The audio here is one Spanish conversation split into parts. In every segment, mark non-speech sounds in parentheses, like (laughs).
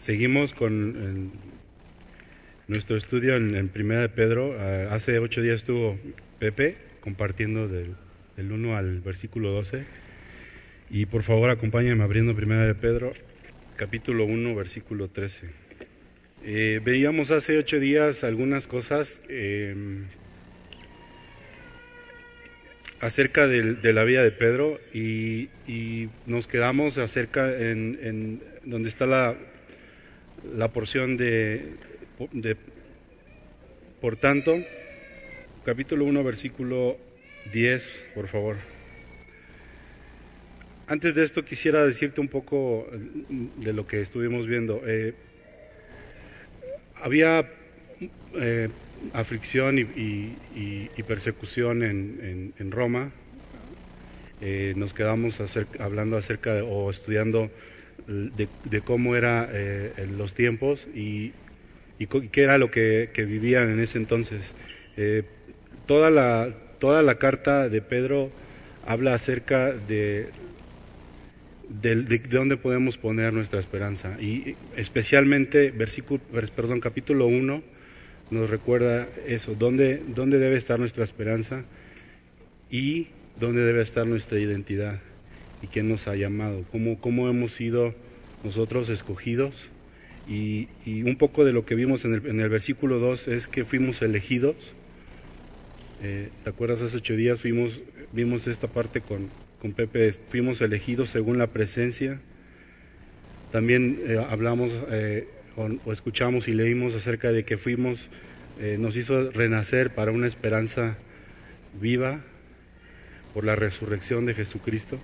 Seguimos con nuestro estudio en, Primera de Pedro. Ah, hace ocho días estuvo Pepe compartiendo del, 1 al versículo 12. Y por favor acompáñenme abriendo Primera de Pedro, capítulo 1, versículo 13. Eh, veíamos hace ocho días algunas cosas eh, acerca de, la vida de Pedro y, nos quedamos acerca en donde está la, la porción de, por tanto, capítulo 1, versículo 10, por favor. Antes de esto quisiera decirte un poco de lo que estuvimos viendo. Eh, había eh, aflicción y, persecución en, Roma. Eh, nos quedamos hablando acerca o estudiando de, cómo eran eh, los tiempos y, qué era lo que, vivían en ese entonces. Eh, toda, la, toda la carta de Pedro habla acerca de, de, dónde podemos poner nuestra esperanza y especialmente versículo, perdón, capítulo 1 nos recuerda eso, dónde, dónde debe estar nuestra esperanza y dónde debe estar nuestra identidad y quién nos ha llamado, cómo, hemos sido nosotros escogidos. Y, un poco de lo que vimos en el, versículo 2 es que fuimos elegidos. Eh, ¿Te acuerdas? Hace ocho días fuimos, vimos esta parte con, Pepe, fuimos elegidos según la presencia. También eh, hablamos eh, o, escuchamos y leímos acerca de que fuimos, nos hizo renacer para una esperanza viva por la resurrección de Jesucristo.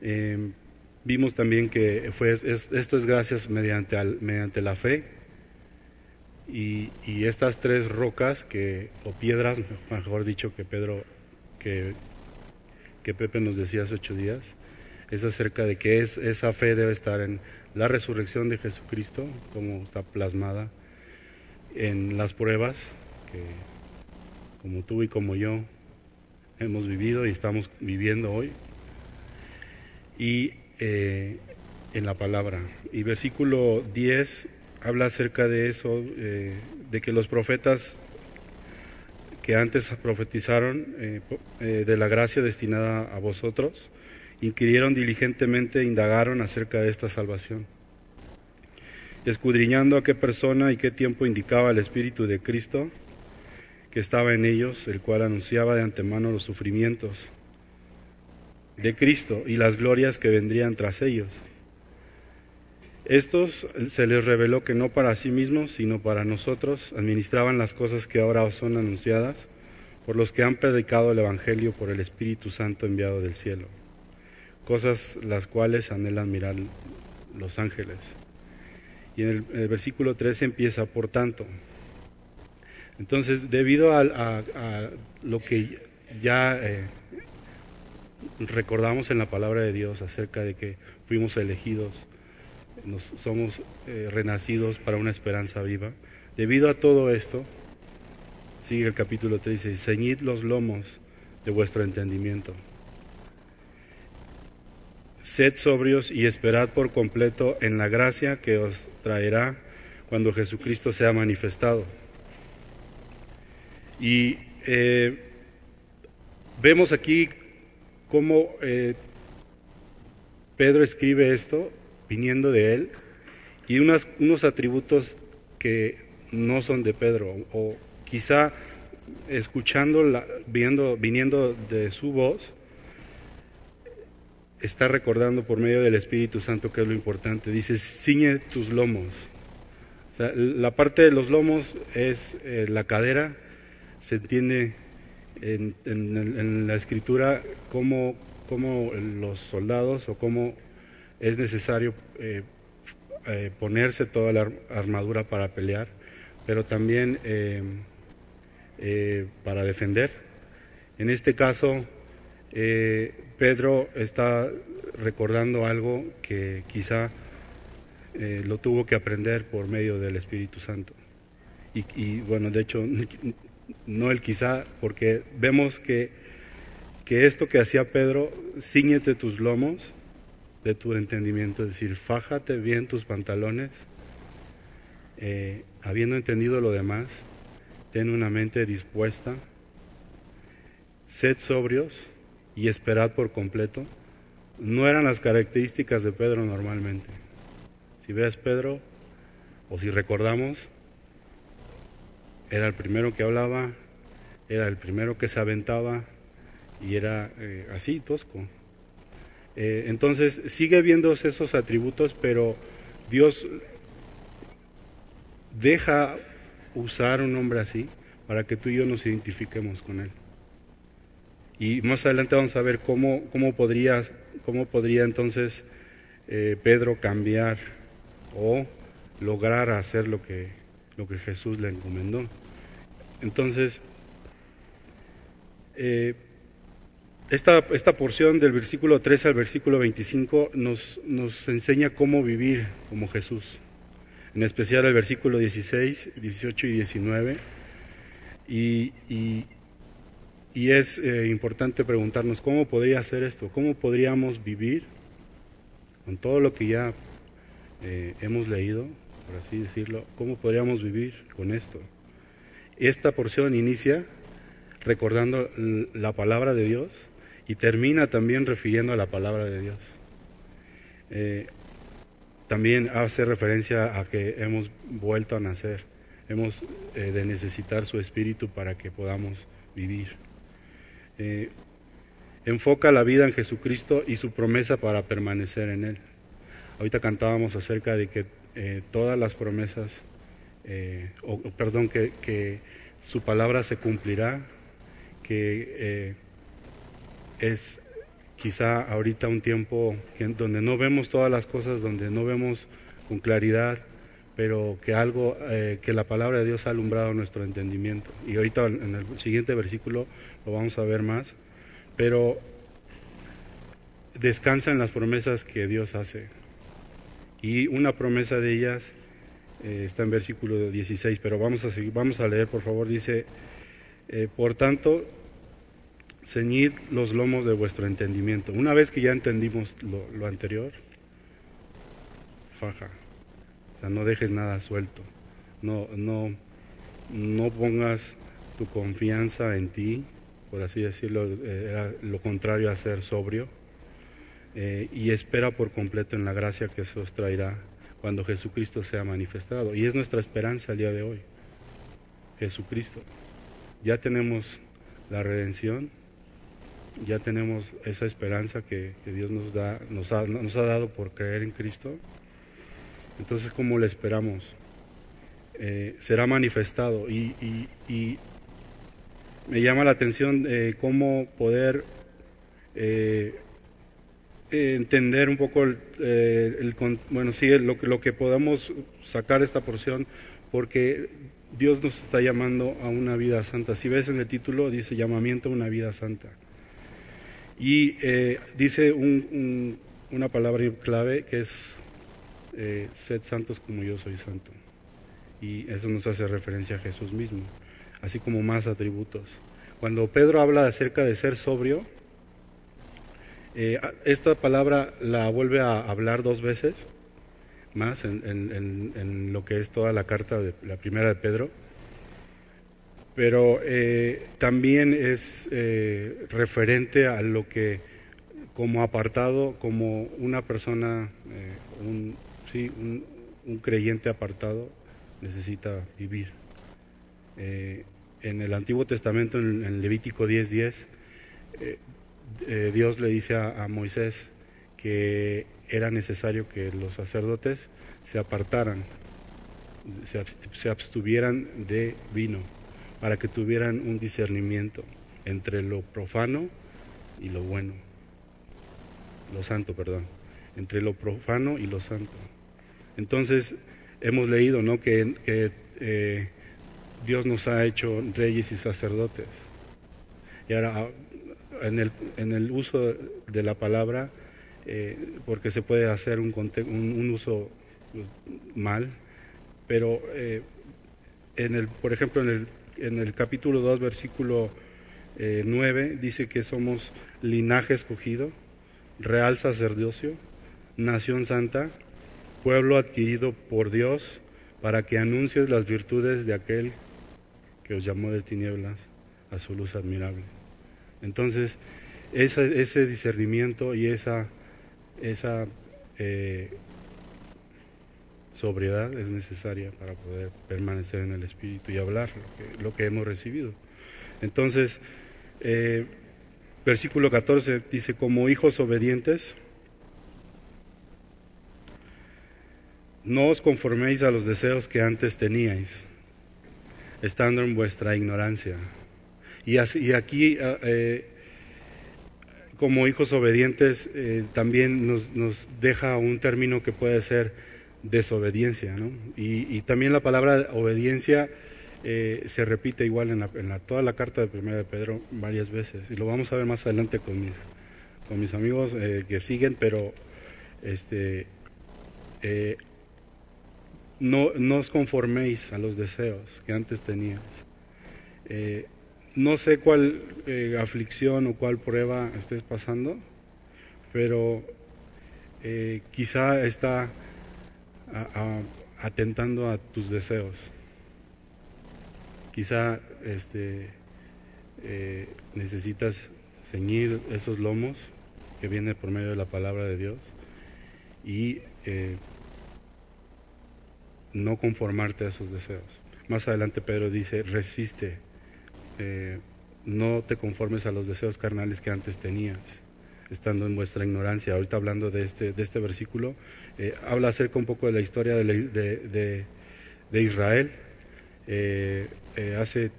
Eh, vimos también que fue, esto es gracias mediante, mediante la fe. Y, estas tres rocas que, o piedras, mejor dicho, que Pedro, que, que Pepe nos decía hace ocho días, es acerca de que es, esa fe debe estar en la resurrección de Jesucristo, como está plasmada en las pruebas que como tú y como yo hemos vivido y estamos viviendo hoy y eh, en la palabra. Y versículo 10 habla acerca de eso, eh, de que los profetas que antes profetizaron eh, de la gracia destinada a vosotros, inquirieron diligentemente, indagaron acerca de esta salvación, escudriñando a qué persona y qué tiempo indicaba el Espíritu de Cristo que estaba en ellos, el cual anunciaba de antemano los sufrimientos de Cristo y las glorias que vendrían tras ellos. Estos se les reveló que no para sí mismos, sino para nosotros, administraban las cosas que ahora os son anunciadas por los que han predicado el Evangelio por el Espíritu Santo enviado del cielo, cosas las cuales anhelan mirar los ángeles. Y en el, versículo 13 empieza, por tanto. Entonces, debido a, lo que ya eh, recordamos en la palabra de Dios acerca de que fuimos elegidos, nos, somos eh, renacidos para una esperanza viva. Debido a todo esto, sigue el capítulo 13, ceñid los lomos de vuestro entendimiento. Sed sobrios y esperad por completo en la gracia que os traerá cuando Jesucristo sea manifestado. Y eh, vemos aquí cómo eh, Pedro escribe esto viniendo de él y unos atributos que no son de Pedro o quizá escuchando, viendo, viniendo de su voz, está recordando por medio del Espíritu Santo que es lo importante. Dice, ciñe tus lomos. la parte de los lomos es eh, la cadera, se entiende en, la escritura cómo, los soldados o cómo es necesario eh, eh, ponerse toda la armadura para pelear, pero también eh, para defender. En este caso, Pedro está recordando algo que quizá lo tuvo que aprender por medio del Espíritu Santo. Y, y, bueno, de hecho, (laughs) no el quizá, porque vemos que, que esto que hacía Pedro, ciñete tus lomos, de tu entendimiento, es decir, fájate bien tus pantalones, eh, habiendo entendido lo demás, ten una mente dispuesta, sed sobrios y esperad por completo. No eran las características de Pedro normalmente. Si ves Pedro, o si recordamos, era el primero que hablaba, era el primero que se aventaba y era eh, así, tosco. Eh, entonces sigue viendo esos atributos, pero Dios deja usar un hombre así para que tú y yo nos identifiquemos con él. Y más adelante vamos a ver cómo, cómo, podría, cómo podría entonces eh, Pedro cambiar o lograr hacer lo que, lo que Jesús le encomendó. Entonces, eh, esta, esta, porción del versículo 13 al versículo 25 nos, nos enseña cómo vivir como Jesús, en especial el versículo 16, 18 y 19. Y, y, y es eh, importante preguntarnos cómo podría hacer esto, cómo podríamos vivir con todo lo que ya eh, hemos leído, por así decirlo, cómo podríamos vivir con esto. Esta porción inicia recordando la palabra de Dios y termina también refiriendo a la palabra de Dios. Eh, también hace referencia a que hemos vuelto a nacer, hemos de necesitar su espíritu para que podamos vivir. Eh, enfoca la vida en Jesucristo y su promesa para permanecer en Él. Ahorita cantábamos acerca de que eh, todas las promesas, eh, o, perdón, que, su palabra se cumplirá, que es quizá ahorita un tiempo donde no vemos todas las cosas, donde no vemos con claridad, pero que algo, que la palabra de Dios ha alumbrado nuestro entendimiento. Y ahorita en el siguiente versículo lo vamos a ver más, pero descansa en las promesas que Dios hace. Y una promesa de ellas eh, está en versículo 16, pero vamos a, seguir, leer, por favor, dice, eh, por tanto, ceñid los lomos de vuestro entendimiento. Una vez que ya entendimos lo, lo anterior, faja, o sea, no dejes nada suelto, no, no, no pongas tu confianza en ti, por así decirlo, eh, era lo contrario a ser sobrio, eh, y espera por completo en la gracia que se os traerá cuando Jesucristo sea manifestado. Y es nuestra esperanza el día de hoy, Jesucristo. Ya tenemos la redención, ya tenemos esa esperanza que, Dios nos, da, nos, ha, nos ha dado por creer en Cristo. Entonces, ¿cómo le esperamos? Eh, será manifestado y, me llama la atención eh, cómo poder entender un poco el, eh, bueno sí lo, lo que podamos sacar esta porción porque Dios nos está llamando a una vida santa. Si ves en el título dice llamamiento a una vida santa. Y dice una palabra clave que es sed santos como yo soy santo. Y eso nos hace referencia a Jesús mismo así como más atributos. Cuando Pedro habla acerca de ser sobrio, eh, esta palabra la vuelve a hablar dos veces más en, lo que es toda la carta de la primera de Pedro, pero eh, también es eh, referente a lo que como apartado, como una persona, un, creyente apartado necesita vivir. En el Antiguo Testamento, en, Levítico 10:10, eh, eh, Dios le dice a, Moisés que era necesario que los sacerdotes se apartaran, se, abstuvieran de vino, para que tuvieran un discernimiento entre lo profano y lo bueno, lo santo, perdón, entre lo profano y lo santo. Entonces, hemos leído ¿no? que, que Dios nos ha hecho reyes y sacerdotes. Y ahora, en el, uso de la palabra, eh, porque se puede hacer un, un, uso pues, mal, pero eh, en el, por ejemplo, en el, en el capítulo 2, versículo 9, eh, dice que somos linaje escogido, real sacerdocio, nación santa, pueblo adquirido por Dios, para que anuncies las virtudes de aquel que os llamó de tinieblas a su luz admirable. Entonces, ese discernimiento y esa, esa eh, sobriedad es necesaria para poder permanecer en el Espíritu y hablar lo que, hemos recibido. Entonces, eh, versículo 14 dice, como hijos obedientes, no os conforméis a los deseos que antes teníais, estando en vuestra ignorancia. Y, aquí, eh, como hijos obedientes, eh, también nos, deja un término que puede ser desobediencia, ¿no? Y, también la palabra obediencia eh, se repite igual en, la, toda la carta de Primera de Pedro varias veces y lo vamos a ver más adelante con mis, amigos eh, que siguen, pero este eh, no, os conforméis a los deseos que antes tenías. No sé cuál aflicción o cuál prueba estés pasando, pero quizá está atentando a tus deseos. Quizá este, eh, necesitas ceñir esos lomos que viene por medio de la palabra de Dios y eh, no conformarte a esos deseos. Más adelante Pedro dice, resiste, eh, no te conformes a los deseos carnales que antes tenías estando en vuestra ignorancia. Ahorita hablando de este, de este versículo, eh, habla acerca un poco de la historia de, de, de, Israel. Eh, eh, hace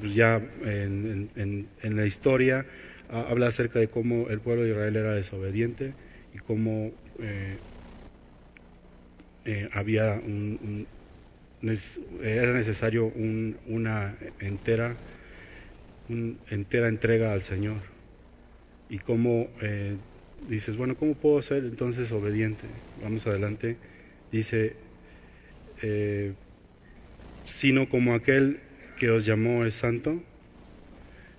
pues ya en, en, en, la historia habla acerca de cómo el pueblo de Israel era desobediente y cómo había un, era necesario un, una entera, entera entrega al Señor y cómo eh, dices, bueno, ¿cómo puedo ser entonces obediente? Vamos adelante. Dice, eh, sino como aquel que os llamó es santo,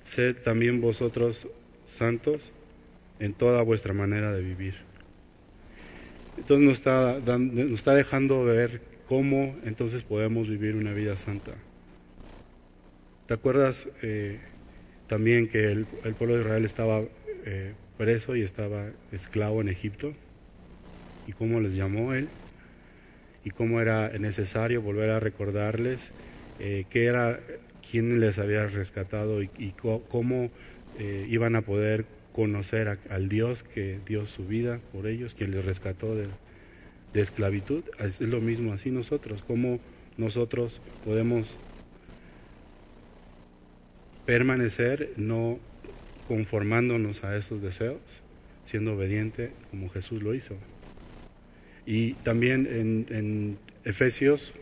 sed también vosotros santos en toda vuestra manera de vivir. Entonces nos está, nos está dejando ver cómo entonces podemos vivir una vida santa. ¿Te acuerdas eh, también que el, pueblo de Israel estaba eh, preso y estaba esclavo en Egipto y cómo les llamó él y cómo era necesario volver a recordarles eh, qué era quién les había rescatado y, cómo eh, iban a poder conocer al Dios que dio su vida por ellos, quien les rescató de, de esclavitud. Es lo mismo así nosotros, cómo nosotros podemos permanecer, no conformándonos a esos deseos, siendo obediente como Jesús lo hizo. Y también en, Efesios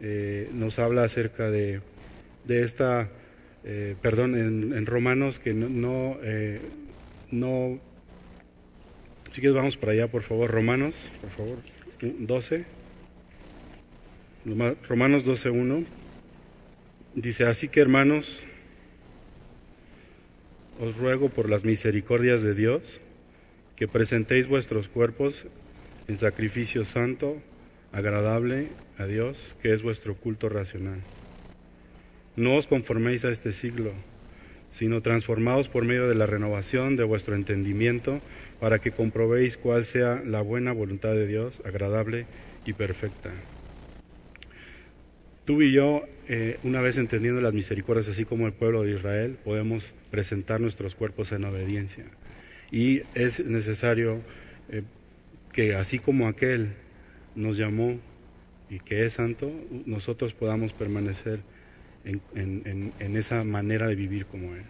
eh, nos habla acerca de, de esta, eh, perdón, en, Romanos que no, no, eh, no, quieres vamos para allá, por favor, Romanos, por favor, 12, Romanos 12.1, dice, así que hermanos, os ruego por las misericordias de Dios que presentéis vuestros cuerpos en sacrificio santo, agradable a Dios, que es vuestro culto racional. No os conforméis a este siglo, sino transformaos por medio de la renovación de vuestro entendimiento, para que comprobéis cuál sea la buena voluntad de Dios, agradable y perfecta. Tú y yo, eh, una vez entendiendo las misericordias, así como el pueblo de Israel, podemos presentar nuestros cuerpos en obediencia. Y es necesario eh, que así como aquel nos llamó y que es santo, nosotros podamos permanecer en, esa manera de vivir como Él.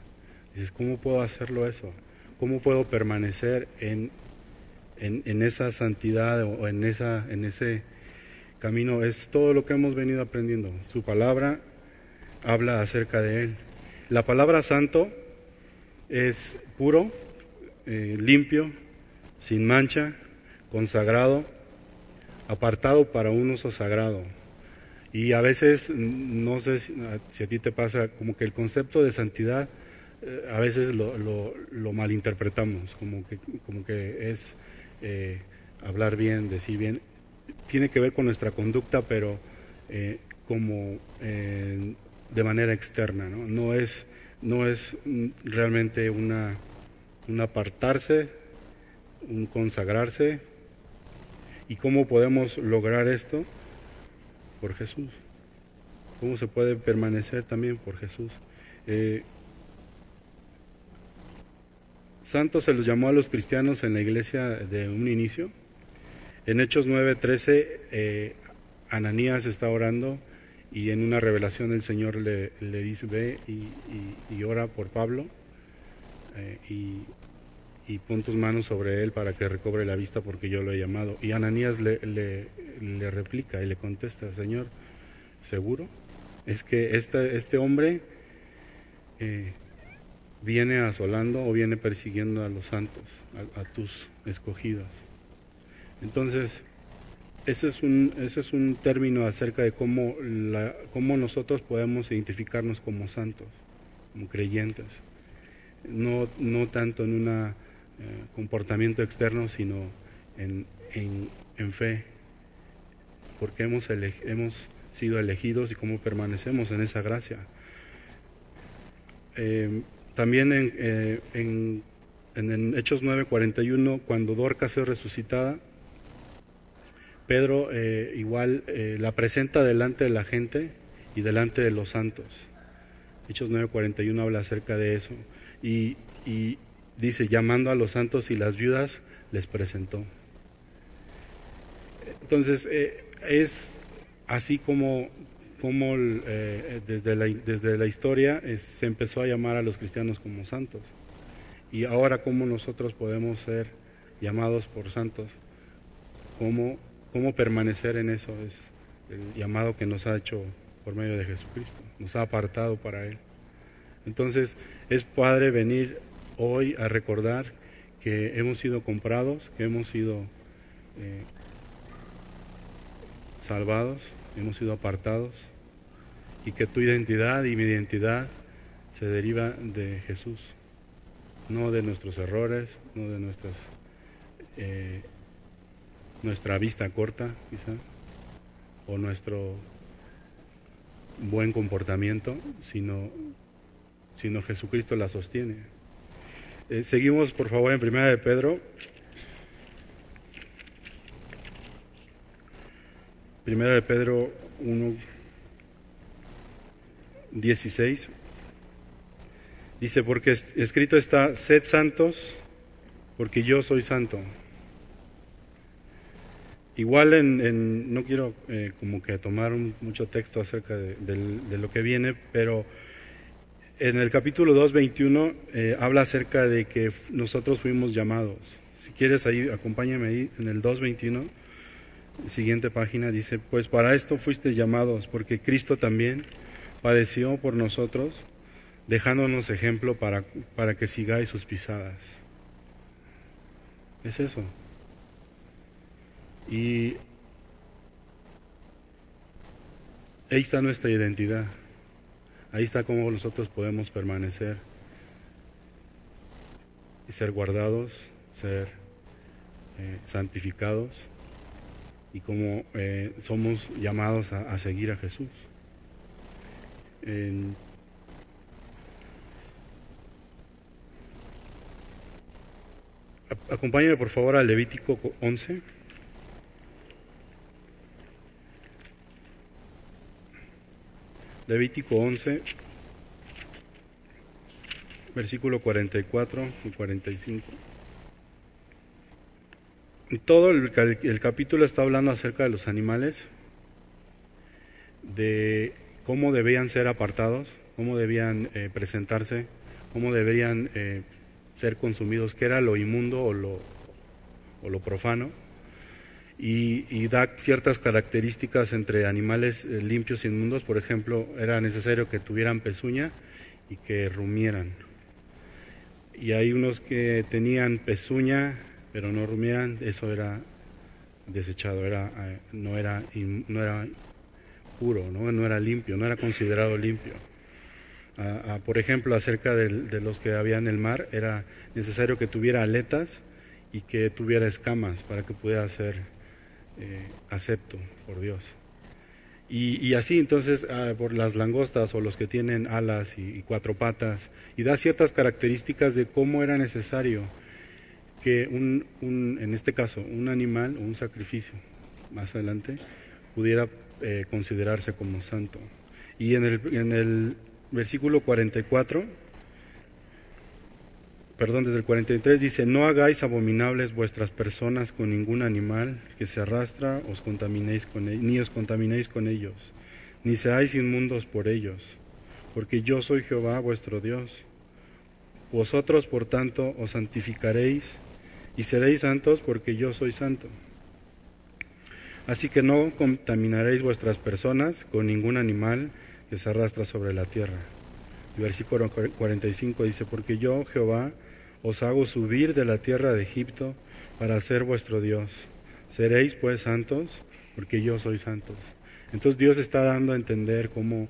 Dices, ¿cómo puedo hacerlo eso? ¿Cómo puedo permanecer en, en, esa santidad o en, esa, en ese camino es todo lo que hemos venido aprendiendo. Su palabra habla acerca de Él. La palabra santo es puro, eh, limpio, sin mancha, consagrado, apartado para un uso sagrado. Y a veces, no sé si, a ti te pasa, como que el concepto de santidad eh, a veces lo, lo, malinterpretamos, como que, como que es eh, hablar bien, decir bien. Tiene que ver con nuestra conducta, pero eh, como de manera externa, ¿no? No es, no es realmente una, un apartarse, un consagrarse. ¿Y cómo podemos lograr esto? Por Jesús. ¿Cómo se puede permanecer también por Jesús? Eh, Santos se los llamó a los cristianos en la iglesia de un inicio. En Hechos 9:13, eh, Ananías está orando y en una revelación el Señor le, dice, ve y, ora por Pablo eh, y, y, pon tus manos sobre él para que recobre la vista porque yo lo he llamado. Y Ananías le, le replica y le contesta, Señor, ¿seguro? Es que este, este hombre... Eh, viene asolando o viene persiguiendo a los santos, a, tus escogidos. Entonces, ese es, un, ese es un término acerca de cómo, la, cómo nosotros podemos identificarnos como santos, como creyentes. No, no tanto en un eh, comportamiento externo, sino en, en, fe, porque hemos, hemos sido elegidos y cómo permanecemos en esa gracia. Eh, también en, eh, en, en Hechos 9:41, cuando Dorcas es resucitada, Pedro eh, igual la presenta delante de la gente y delante de los santos. Hechos 9:41 habla acerca de eso. Y, y, dice, llamando a los santos y las viudas, les presentó. Entonces, es así como cómo eh, desde, la, desde la historia eh, se empezó a llamar a los cristianos como santos. Y ahora cómo nosotros podemos ser llamados por santos, cómo, cómo permanecer en eso es el llamado que nos ha hecho por medio de Jesucristo, nos ha apartado para Él. Entonces es padre venir hoy a recordar que hemos sido comprados, que hemos sido eh, salvados, hemos sido apartados y que tu identidad y mi identidad se deriva de Jesús, no de nuestros errores, no de nuestras eh, nuestra vista corta, quizá, o nuestro buen comportamiento, sino, sino Jesucristo la sostiene. Eh, seguimos, por favor, en Primera de Pedro. Primera de Pedro 1, 16. Dice, porque escrito está, sed santos, porque yo soy santo. Igual en, no quiero eh, como que tomar mucho texto acerca de, lo que viene, pero en el capítulo 2, 21 eh, habla acerca de que nosotros fuimos llamados. Si quieres ahí, acompáñame ahí en el 2.21, siguiente página, dice, pues para esto fuiste llamados, porque Cristo también padeció por nosotros, dejándonos ejemplo para, para que sigáis sus pisadas. Es eso. Y ahí está nuestra identidad. Ahí está cómo nosotros podemos permanecer y ser guardados, ser eh, santificados y cómo eh, somos llamados a seguir a Jesús. Acompáñame por favor al Levítico 11. Levítico 11, versículo 44 y 45. Y todo el, capítulo está hablando acerca de los animales, de cómo debían ser apartados, cómo debían eh, presentarse, cómo deberían eh, ser consumidos, qué era lo inmundo o lo, o lo profano, y, da ciertas características entre animales eh, limpios e inmundos. Por ejemplo, era necesario que tuvieran pezuña y que rumieran. Y hay unos que tenían pezuña pero no rumieran, eso era desechado, era, no, era, no era puro, ¿no? no era limpio, no era considerado limpio. por ejemplo, acerca de, los que había en el mar, era necesario que tuviera aletas y que tuviera escamas para que pudiera ser eh, acepto por Dios. Y, así entonces ah, por las langostas o los que tienen alas y, cuatro patas y da ciertas características de cómo era necesario que un, en este caso un animal o un sacrificio más adelante pudiera eh, considerarse como santo. Y en el, en el versículo 44 perdón, desde el 43 dice, no hagáis abominables vuestras personas con ningún animal que se arrastra, os contaminéis con ni os contaminéis con ellos, ni seáis inmundos por ellos, porque yo soy Jehová vuestro Dios. Vosotros, por tanto, os santificaréis y seréis santos porque yo soy santo. Así que no contaminaréis vuestras personas con ningún animal que se arrastra sobre la tierra. Versículo 45 dice, porque yo, Jehová, os hago subir de la tierra de Egipto para ser vuestro Dios. Seréis pues santos, porque yo soy santos. Entonces Dios está dando a entender cómo,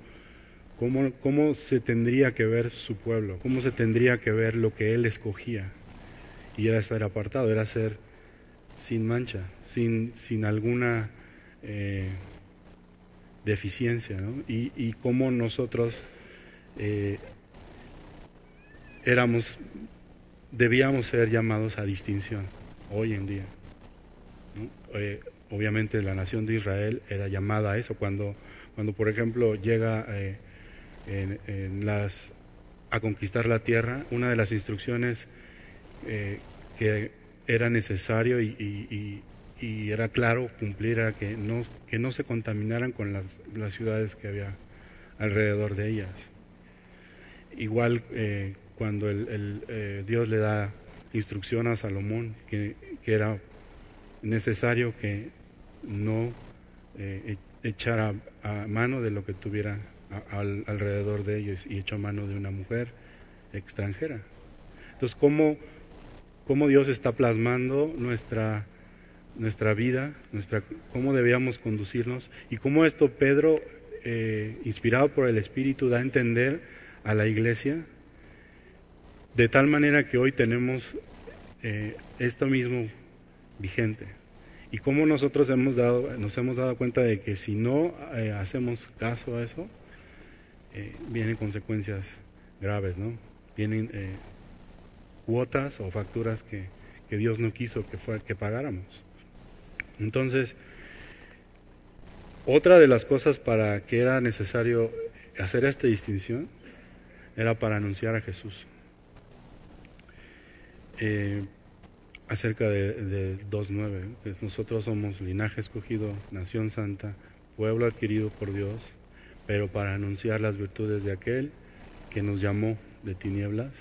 cómo, cómo se tendría que ver su pueblo, cómo se tendría que ver lo que Él escogía. Y era estar apartado, era ser sin mancha, sin, sin alguna eh, deficiencia, ¿no? y, y cómo nosotros eh, éramos debíamos ser llamados a distinción hoy en día. Eh, obviamente la nación de Israel era llamada a eso cuando, cuando por ejemplo llega eh, a conquistar la tierra, una de las instrucciones que era necesario y, era claro cumplir era que no, que no se contaminaran con las, las ciudades que había alrededor de ellas. Igual cuando el, eh, Dios le da instrucción a Salomón que, era necesario que no eh, e, echara a mano de lo que tuviera alrededor de ellos y echó mano de una mujer extranjera. Entonces, ¿cómo, cómo Dios está plasmando nuestra, nuestra vida, nuestra, cómo debíamos conducirnos y cómo esto Pedro, eh, inspirado por el Espíritu, da a entender a la iglesia de tal manera que hoy tenemos eh, esto mismo vigente. Y cómo nosotros hemos dado, nos hemos dado cuenta de que si no eh, hacemos caso a eso, eh, vienen consecuencias graves, ¿no? Vienen cuotas o facturas que, que, Dios no quiso que, fue, que pagáramos. Entonces, otra de las cosas para que era necesario hacer esta distinción era para anunciar a Jesús eh, acerca de, 2.9, que nosotros somos linaje escogido, nación santa, pueblo adquirido por Dios, pero para anunciar las virtudes de aquel que nos llamó de tinieblas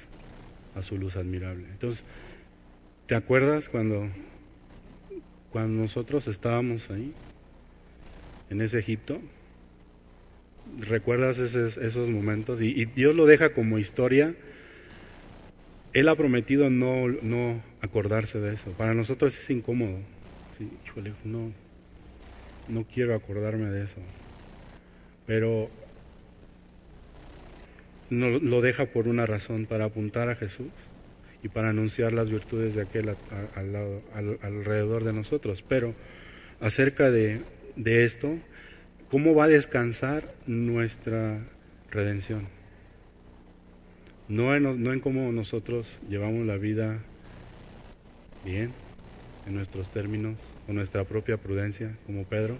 a su luz admirable. Entonces, ¿te acuerdas cuando, cuando nosotros estábamos ahí, en ese Egipto? ¿Recuerdas esos, esos momentos? y Dios lo deja como historia él ha prometido no, no acordarse de eso. Para nosotros es incómodo. no, no quiero acordarme de eso. Pero no, lo deja por una razón, para apuntar a Jesús y para anunciar las virtudes de aquel al lado, alrededor de nosotros. Pero acerca de, de esto, ¿cómo va a descansar nuestra redención? no en, no en cómo nosotros llevamos la vida bien, en nuestros términos, con nuestra propia prudencia, como Pedro,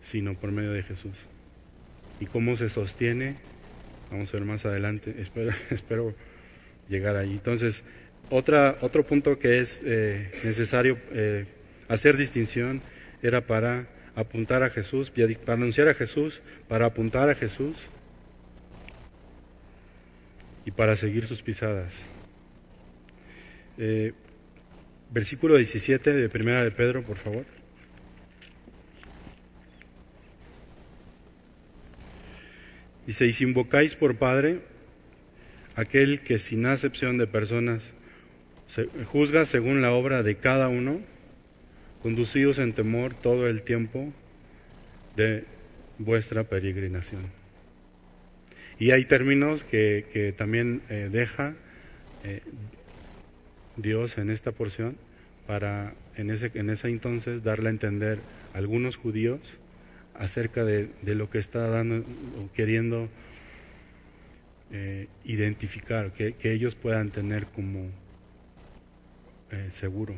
sino por medio de Jesús. Y cómo se sostiene, vamos a ver más adelante, (laughs) espero, espero llegar ahí. Entonces, otra, otro punto que es eh, necesario eh, hacer distinción era para apuntar a Jesús, para anunciar a Jesús, para apuntar a Jesús y para seguir sus pisadas. Eh, versículo 17 de Primera de Pedro, por favor. Dice, y si invocáis por Padre aquel que sin acepción de personas se juzga según la obra de cada uno, conducidos en temor todo el tiempo de vuestra peregrinación. Y hay términos que, también eh, deja, eh, Dios en esta porción para en ese, en ese entonces darle a entender a algunos judíos acerca de, lo que está dando o queriendo eh, identificar, que, ellos puedan tener como seguro.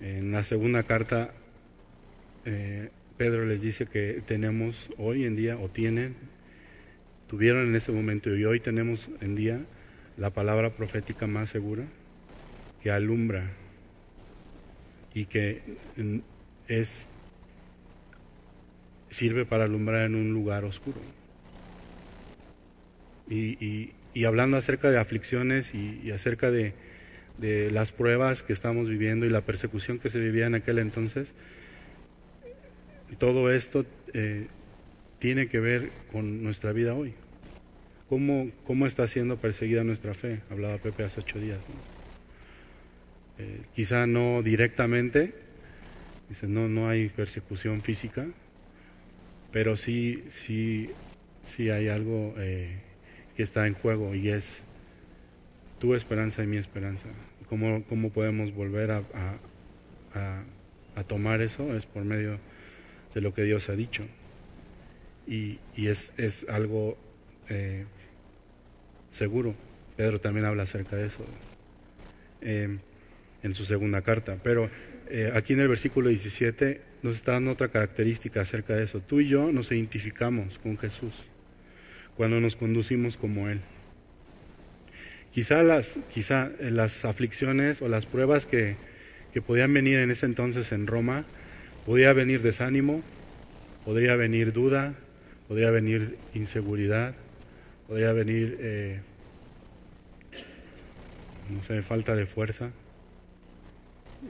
En la segunda carta, eh, Pedro les dice que tenemos hoy en día, o tienen, tuvieron en ese momento y hoy tenemos en día la palabra profética más segura que alumbra y que es sirve para alumbrar en un lugar oscuro. Y, hablando acerca de aflicciones y, acerca de, las pruebas que estamos viviendo y la persecución que se vivía en aquel entonces, todo esto eh, tiene que ver con nuestra vida hoy. ¿Cómo, ¿Cómo, está siendo perseguida nuestra fe? Hablaba Pepe hace ocho días. Eh, quizá no directamente, dice, no, no hay persecución física, pero sí, sí, sí hay algo eh, que está en juego y es tu esperanza y mi esperanza. ¿Cómo, podemos volver a, tomar eso? Es por medio de lo que Dios ha dicho. Y, es, algo eh, seguro. Pedro también habla acerca de eso en su segunda carta. Pero eh, aquí en el versículo 17 nos está dando otra característica acerca de eso. Tú y yo nos identificamos con Jesús cuando nos conducimos como Él. Quizá las, quizá las aflicciones o las pruebas que, que podían venir en ese entonces en Roma, podía venir desánimo, podría venir duda, podría venir inseguridad, podría venir, eh, no sé, falta de fuerza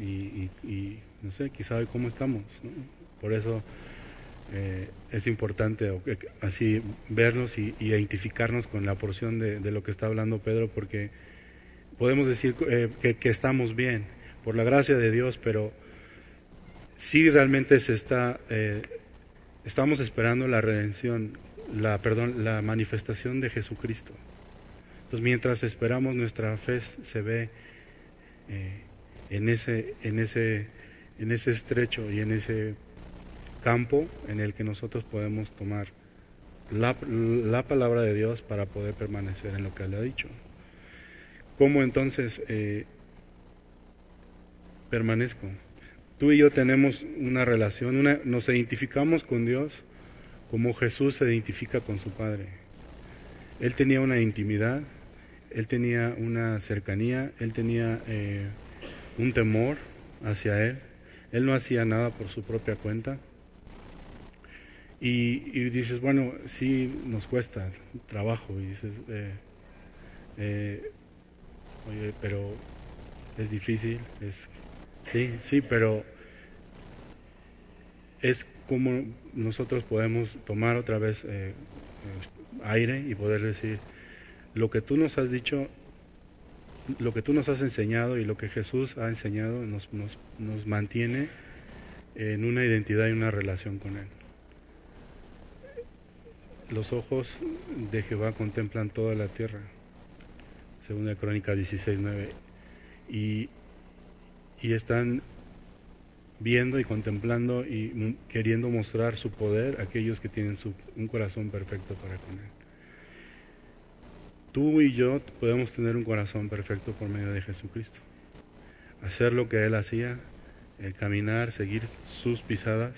y, no sé, quizá hoy cómo estamos. Por eso eh, es importante así vernos y, identificarnos con la porción de, lo que está hablando Pedro, porque podemos decir eh, que, estamos bien por la gracia de Dios, pero si realmente se está, eh, estamos esperando la redención, la, perdón, la manifestación de Jesucristo. Entonces, mientras esperamos, nuestra fe se ve en ese, en ese, en ese estrecho y en ese campo en el que nosotros podemos tomar la, la palabra de Dios para poder permanecer en lo que Él ha dicho. ¿Cómo entonces eh, permanezco? Tú y yo tenemos una relación, una, nos identificamos con Dios como Jesús se identifica con su Padre. Él tenía una intimidad, él tenía una cercanía, él tenía eh, un temor hacia Él. Él no hacía nada por su propia cuenta. Y, dices, bueno, sí nos cuesta trabajo. Y dices, eh, eh, oye, pero es difícil. Es, sí, sí, pero es como nosotros podemos tomar otra vez eh, aire y poder decir, lo que tú nos has dicho lo que tú nos has enseñado y lo que Jesús ha enseñado nos, nos, nos mantiene en una identidad y una relación con Él. Los ojos de Jehová contemplan toda la tierra, según crónica 16.9, y, y están viendo y contemplando y queriendo mostrar su poder a aquellos que tienen un corazón perfecto para con Él tú y yo podemos tener un corazón perfecto por medio de Jesucristo. Hacer lo que Él hacía, el caminar, seguir sus pisadas,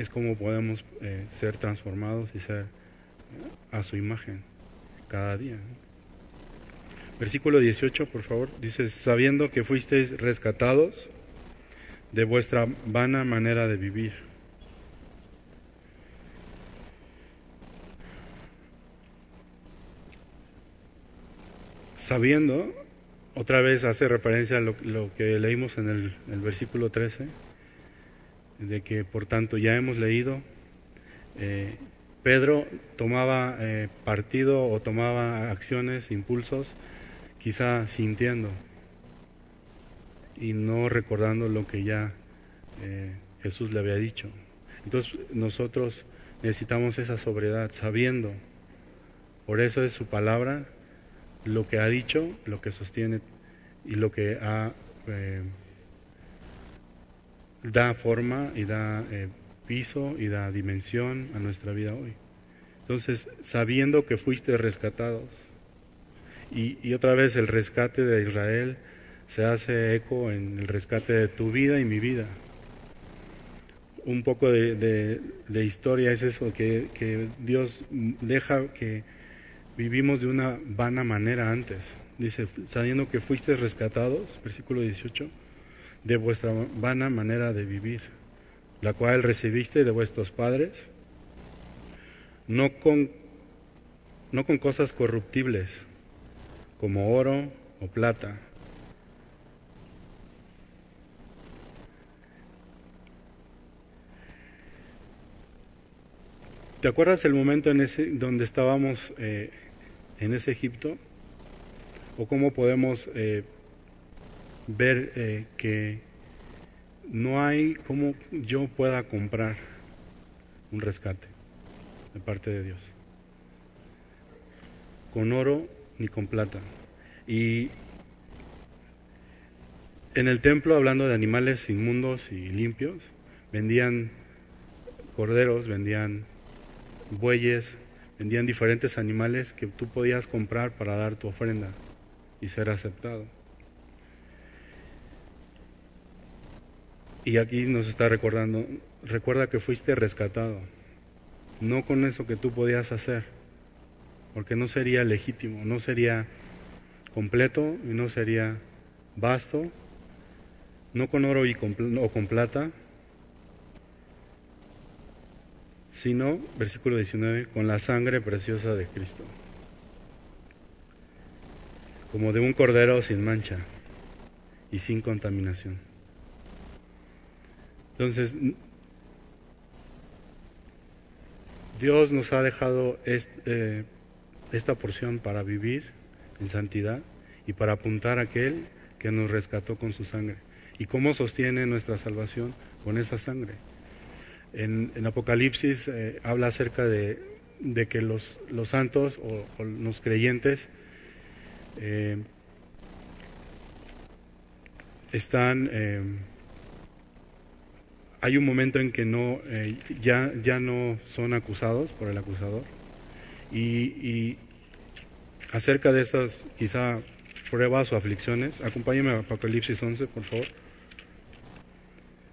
es como podemos eh, ser transformados y ser a su imagen cada día. Versículo 18, por favor, dice, sabiendo que fuisteis rescatados de vuestra vana manera de vivir sabiendo, otra vez hace referencia a lo, que leímos en el, versículo 13, de que por tanto ya hemos leído, eh, Pedro tomaba eh, partido o tomaba acciones, impulsos, quizá sintiendo y no recordando lo que ya eh, Jesús le había dicho. Entonces nosotros necesitamos esa sobriedad, sabiendo, por eso es su palabra, lo que ha dicho, lo que sostiene y lo que ha, da forma y da eh, piso y da dimensión a nuestra vida hoy. Entonces, sabiendo que fuiste rescatados, y, otra vez el rescate de Israel se hace eco en el rescate de tu vida y mi vida. Un poco de, historia es eso, que, que, Dios deja que vivimos de una vana manera antes. Dice, sabiendo que fuisteis rescatados, versículo 18, de vuestra vana manera de vivir, la cual recibiste de vuestros padres, no con, no con cosas corruptibles, como oro o plata ¿Te acuerdas el momento en ese donde estábamos eh, en ese Egipto? ¿O cómo podemos eh, ver eh, que no hay cómo yo pueda comprar un rescate de parte de Dios? Con oro ni con plata. Y en el templo, hablando de animales inmundos y limpios, vendían corderos, vendían bueyes, vendían diferentes animales que tú podías comprar para dar tu ofrenda y ser aceptado. Y aquí nos está recordando, recuerda que fuiste rescatado, no con eso que tú podías hacer, porque no sería legítimo, no sería completo y no sería vasto, no con oro y o con plata, sino, versículo 19, con la sangre preciosa de Cristo, como de un cordero sin mancha y sin contaminación. Entonces, Dios nos ha dejado eh, esta porción para vivir en santidad y para apuntar a aquel que nos rescató con su sangre. ¿Y cómo sostiene nuestra salvación? Con esa sangre. En, Apocalipsis eh, habla acerca de, que los, santos o, los creyentes eh, están hay un momento en que no ya ya no son acusados por el acusador y, acerca de esas quizá pruebas o aflicciones acompáñeme a Apocalipsis 11 por favor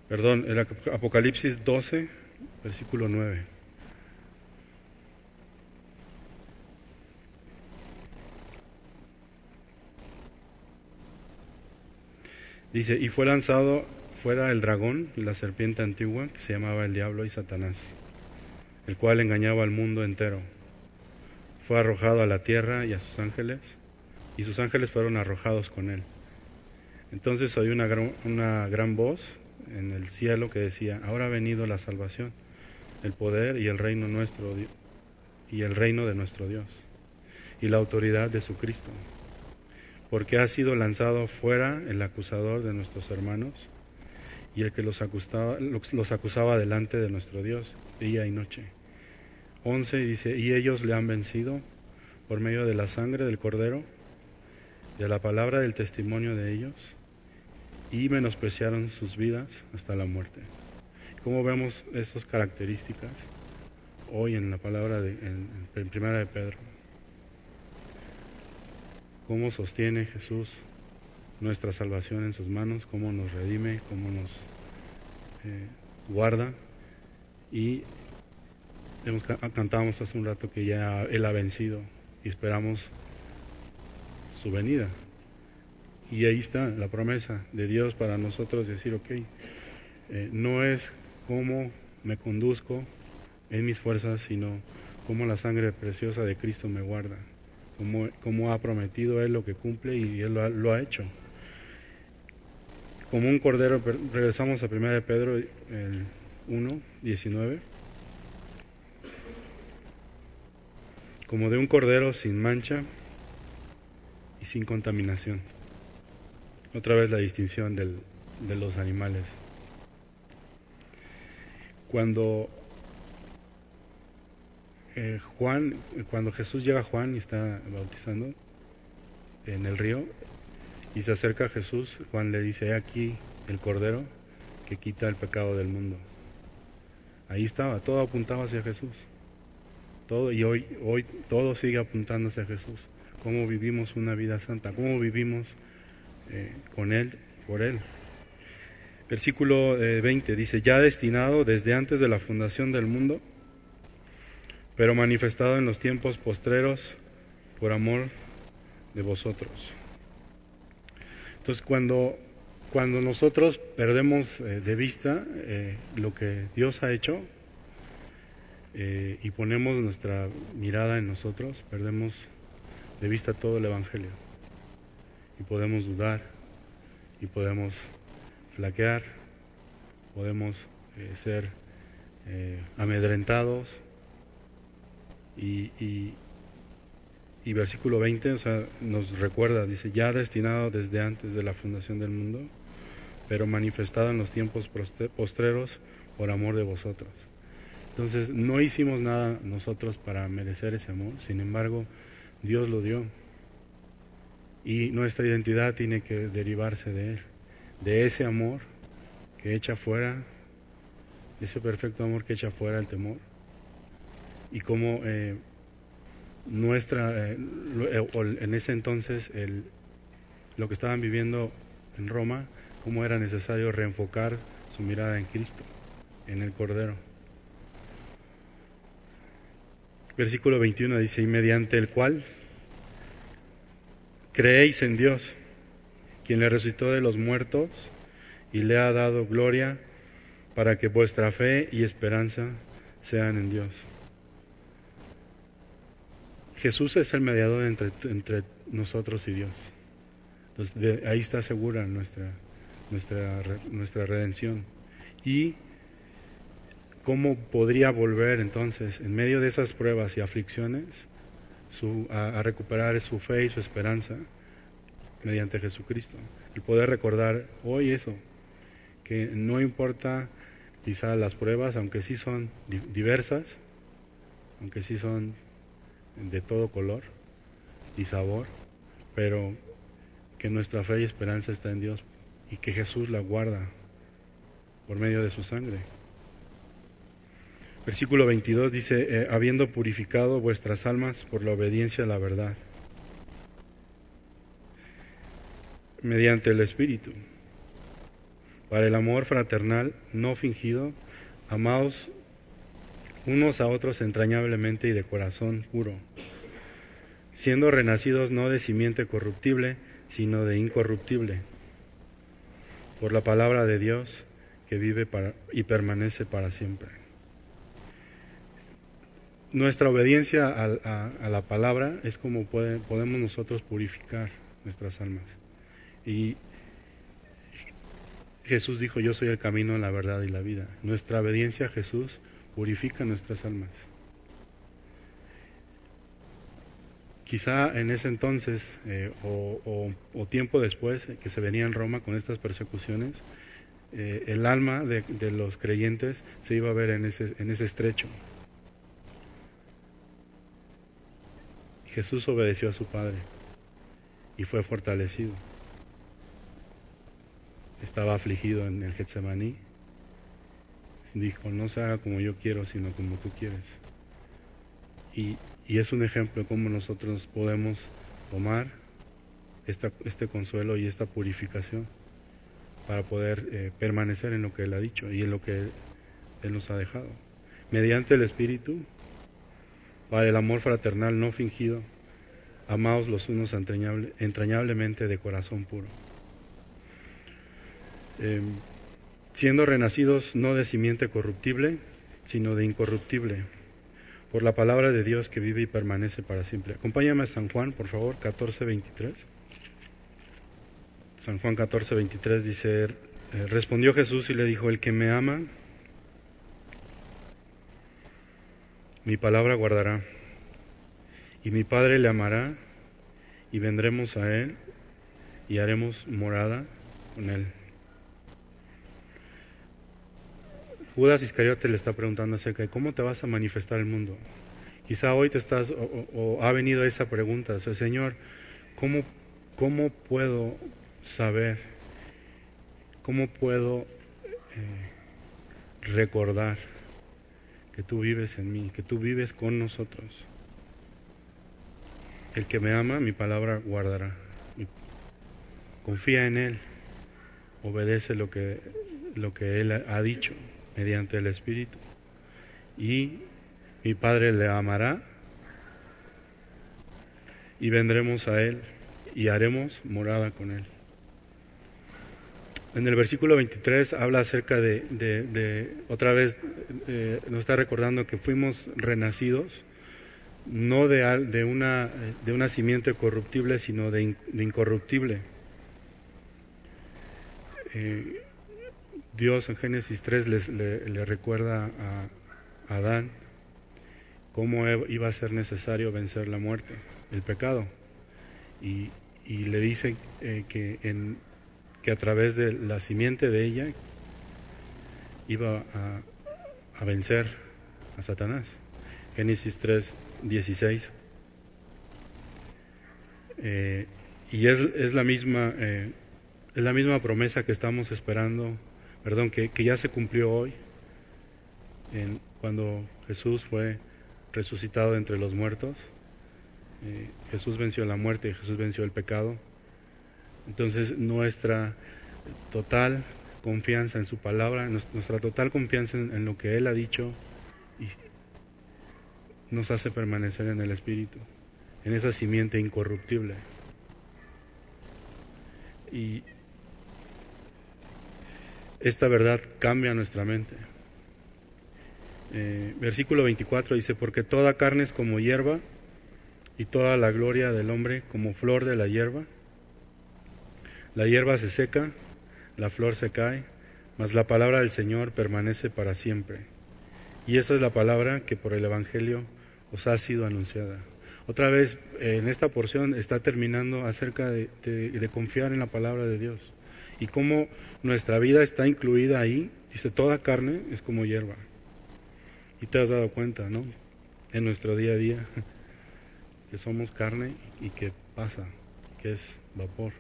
Perdón, el Apocalipsis 12, versículo 9. Dice, y fue lanzado fuera el dragón, la serpiente antigua, que se llamaba el diablo y Satanás, el cual engañaba al mundo entero. Fue arrojado a la tierra y a sus ángeles, y sus ángeles fueron arrojados con él. Entonces oí una una gran voz en el cielo que decía, ahora ha venido la salvación, el poder y el reino nuestro y el reino de nuestro Dios y la autoridad de su Cristo, porque ha sido lanzado fuera el acusador de nuestros hermanos y el que los acusaba, los acusaba delante de nuestro Dios día y noche. 11 dice, y ellos le han vencido por medio de la sangre del cordero, de la palabra del testimonio de ellos, y menospreciaron sus vidas hasta la muerte. ¿Cómo vemos estas características hoy en la palabra de, en, Primera de Pedro? ¿Cómo sostiene Jesús nuestra salvación en sus manos? ¿Cómo nos redime? ¿Cómo nos eh, guarda? Y hemos, cantamos hace un rato que ya Él ha vencido y esperamos su venida. Y ahí está la promesa de Dios para nosotros decir, ok, eh, no es cómo me conduzco en mis fuerzas, sino cómo la sangre preciosa de Cristo me guarda, cómo, ha prometido Él lo que cumple y Él lo ha, hecho. Como un cordero, regresamos a 1 de Pedro 1, 19. Como de un cordero sin mancha y sin contaminación. Otra vez la distinción de los animales. Cuando eh, Juan, cuando Jesús llega a Juan y está bautizando, en el río y se acerca a Jesús, Juan le dice, he aquí el Cordero que quita el pecado del mundo. Ahí estaba, todo apuntaba hacia Jesús. Todo, y hoy, hoy todo sigue apuntando hacia Jesús. Cómo vivimos una vida santa, cómo vivimos eh, con Él, por Él. Versículo 20 eh, dice, ya destinado desde antes de la fundación del mundo, pero manifestado en los tiempos postreros por amor de vosotros. Entonces cuando, cuando nosotros perdemos eh, de vista eh, lo que Dios ha hecho y ponemos nuestra mirada en nosotros, perdemos de vista todo el Evangelio y podemos dudar y podemos flaquear, podemos eh, ser eh, amedrentados. Y, versículo 20 o sea, nos recuerda, dice, ya destinado desde antes de la fundación del mundo, pero manifestado en los tiempos postreros por amor de vosotros. Entonces, no hicimos nada nosotros para merecer ese amor, sin embargo, Dios lo dio. Y nuestra identidad tiene que derivarse de Él de ese amor que echa fuera, ese perfecto amor que echa fuera el temor, y como eh, nuestra, eh, eh, en ese entonces, el, lo que estaban viviendo en Roma, cómo era necesario reenfocar su mirada en Cristo, en el Cordero. Versículo 21 dice, y mediante el cual creéis en Dios quien le resucitó de los muertos y le ha dado gloria para que vuestra fe y esperanza sean en Dios. Jesús es el mediador entre, entre nosotros y Dios. Ahí está segura nuestra, nuestra, nuestra redención. Y cómo podría volver entonces, en medio de esas pruebas y aflicciones, a recuperar su fe y su esperanza mediante Jesucristo. El poder recordar hoy eso, que no importa quizá las pruebas, aunque sí son diversas, aunque sí son de todo color y sabor, pero que nuestra fe y esperanza está en Dios y que Jesús la guarda por medio de su sangre. Versículo 22 dice, eh, habiendo purificado vuestras almas por la obediencia a la verdad mediante el Espíritu. Para el amor fraternal no fingido, amaos unos a otros entrañablemente y de corazón puro, siendo renacidos no de simiente corruptible, sino de incorruptible, por la palabra de Dios que vive para, y permanece para siempre. Nuestra obediencia a, la palabra es como podemos nosotros purificar nuestras almas. Y Jesús dijo, yo soy el camino, la verdad y la vida. Nuestra obediencia a Jesús purifica nuestras almas. Quizá en ese entonces eh, o, tiempo después que se venía en Roma con estas persecuciones, eh, el alma de, de, los creyentes se iba a ver en ese, en ese estrecho. Jesús obedeció a su Padre y fue fortalecido estaba afligido en el Getsemaní, dijo, no se haga como yo quiero, sino como tú quieres. Y, es un ejemplo de cómo nosotros podemos tomar este consuelo y esta purificación para poder eh, permanecer en lo que Él ha dicho y en lo que Él nos ha dejado. Mediante el Espíritu, para el amor fraternal no fingido, amados los unos entrañablemente de corazón puro. Em, siendo renacidos no de simiente corruptible, sino de incorruptible, por la palabra de Dios que vive y permanece para siempre. Acompáñame a San Juan, por favor, 14:23. San Juan 14:23 dice, eh, respondió Jesús y le dijo, el que me ama, mi palabra guardará, y mi Padre le amará, y vendremos a él, y haremos morada con él. Judas Iscariote le está preguntando acerca de cómo te vas a manifestar el mundo. Quizá hoy te estás o, ha venido esa pregunta, Señor, ¿cómo ¿cómo puedo saber, cómo puedo eh, recordar que tú vives en mí, que tú vives con nosotros? El que me ama, mi palabra guardará. Confía en Él, obedece lo que, lo que Él ha dicho mediante el Espíritu. Y mi Padre le amará y vendremos a Él y haremos morada con Él. En el versículo 23 habla acerca de, otra vez, eh, nos está recordando que fuimos renacidos, no de, una, de una simiente corruptible, sino de, incorruptible. Eh, Dios en Génesis 3 les, le, recuerda a Adán cómo iba a ser necesario vencer la muerte, el pecado. Y, le dice eh, que, a través de la simiente de ella iba a, vencer a Satanás. Génesis 3, 16. Eh, y es, es, la misma, eh, es la misma promesa que estamos esperando, perdón, que, ya se cumplió hoy, cuando Jesús fue resucitado entre los muertos. Eh, Jesús venció la muerte, Jesús venció el pecado. Entonces nuestra total confianza en su palabra, nuestra total confianza en, lo que Él ha dicho y nos hace permanecer en el Espíritu, en esa simiente incorruptible. Y esta verdad cambia nuestra mente. Eh, versículo 24 dice, porque toda carne es como hierba y toda la gloria del hombre como flor de la hierba. La hierba se seca, la flor se cae, mas la palabra del Señor permanece para siempre. Y esa es la palabra que por el Evangelio os ha sido anunciada. Otra vez, en esta porción está terminando acerca de confiar en la palabra de Dios y cómo nuestra vida está incluida ahí. Dice, toda carne es como hierba. Y te has dado cuenta, ¿no? En nuestro día a día, (laughs) que somos carne y que pasa, que es vapor,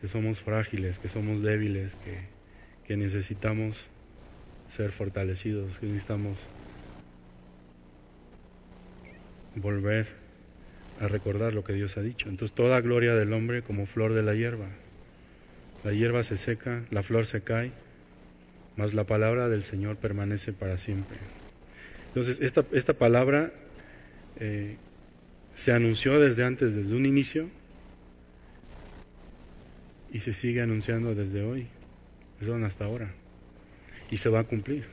que somos frágiles, que somos débiles, que, que necesitamos ser fortalecidos, que necesitamos volver a recordar lo que Dios ha dicho. Entonces toda gloria del hombre como flor de la hierba. La hierba se seca, la flor se cae, mas la palabra del Señor permanece para siempre. Entonces, esta, esta palabra eh, se anunció desde antes, desde un inicio, y se sigue anunciando desde hoy, perdón, hasta ahora, y se va a cumplir.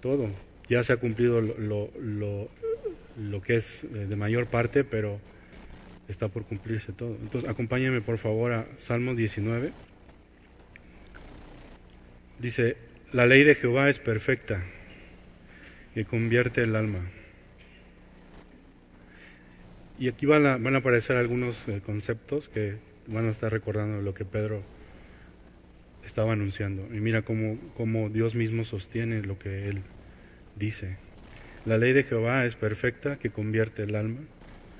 Todo, ya se ha cumplido lo, lo, lo que es eh, de mayor parte, pero está por cumplirse todo. Entonces, acompáñenme por favor a Salmo 19. Dice, la ley de Jehová es perfecta, que convierte el alma. Y aquí van a, aparecer algunos eh, conceptos que van a estar recordando lo que Pedro estaba anunciando. Y mira cómo Dios mismo sostiene lo que él dice. La ley de Jehová es perfecta, que convierte el alma.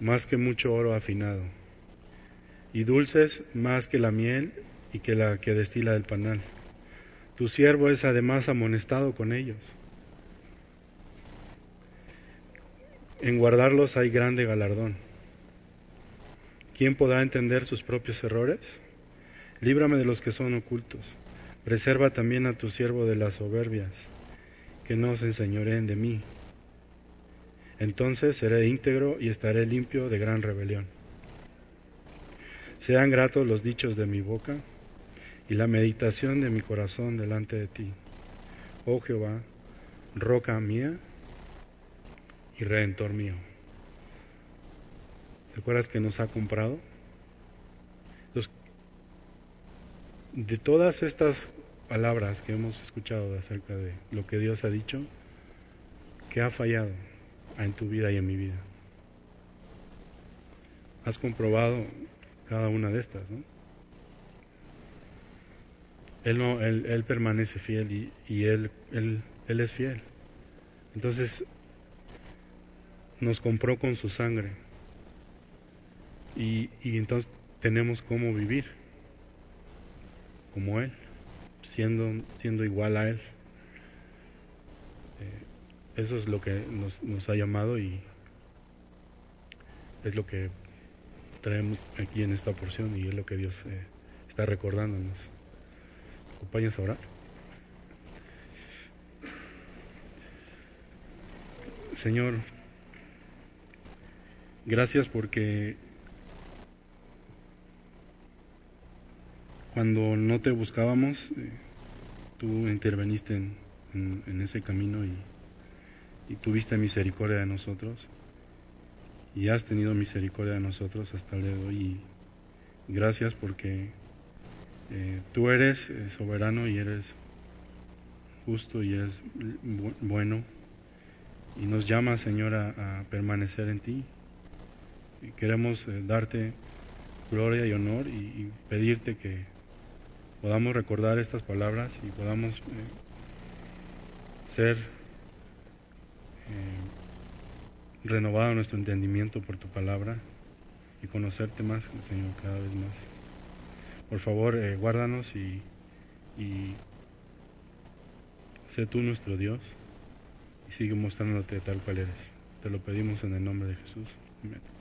más que mucho oro afinado, y dulces más que la miel y que la que destila el panal. Tu siervo es además amonestado con ellos. En guardarlos hay grande galardón. ¿Quién podrá entender sus propios errores? Líbrame de los que son ocultos. Preserva también a tu siervo de las soberbias, que no se enseñoreen de mí. Entonces seré íntegro y estaré limpio de gran rebelión. Sean gratos los dichos de mi boca y la meditación de mi corazón delante de ti. Oh Jehová, roca mía y redentor mío. ¿Te acuerdas que nos ha comprado? de todas estas palabras que hemos escuchado acerca de lo que Dios ha dicho, ¿qué ha fallado en tu vida y en mi vida? Has comprobado cada una de estas, ¿no? Él, no, él, permanece fiel y, él, él, él es fiel. Entonces, nos compró con su sangre. Y, y entonces tenemos cómo vivir como Él, siendo, siendo igual a Él. Eh, eso es lo que nos, nos, ha llamado y es lo que traemos aquí en esta porción y es lo que Dios eh, está recordándonos. ¿Acompañas a orar? Señor, gracias porque Cuando no te buscábamos, eh, tú interveniste en, ese camino y, tuviste misericordia de nosotros y has tenido misericordia de nosotros hasta el día de hoy. Y gracias porque eh, tú eres eh, soberano y eres justo y eres bueno y nos llama, Señor, a, permanecer en ti. Y queremos darte gloria y honor y pedirte que podamos recordar estas palabras y podamos eh, ser eh, renovado nuestro entendimiento por tu palabra y conocerte más, Señor, cada vez más. Por favor, eh, guárdanos y, y sé tú nuestro Dios y sigue mostrándote tal cual eres. Te lo pedimos en el nombre de Jesús. Amén.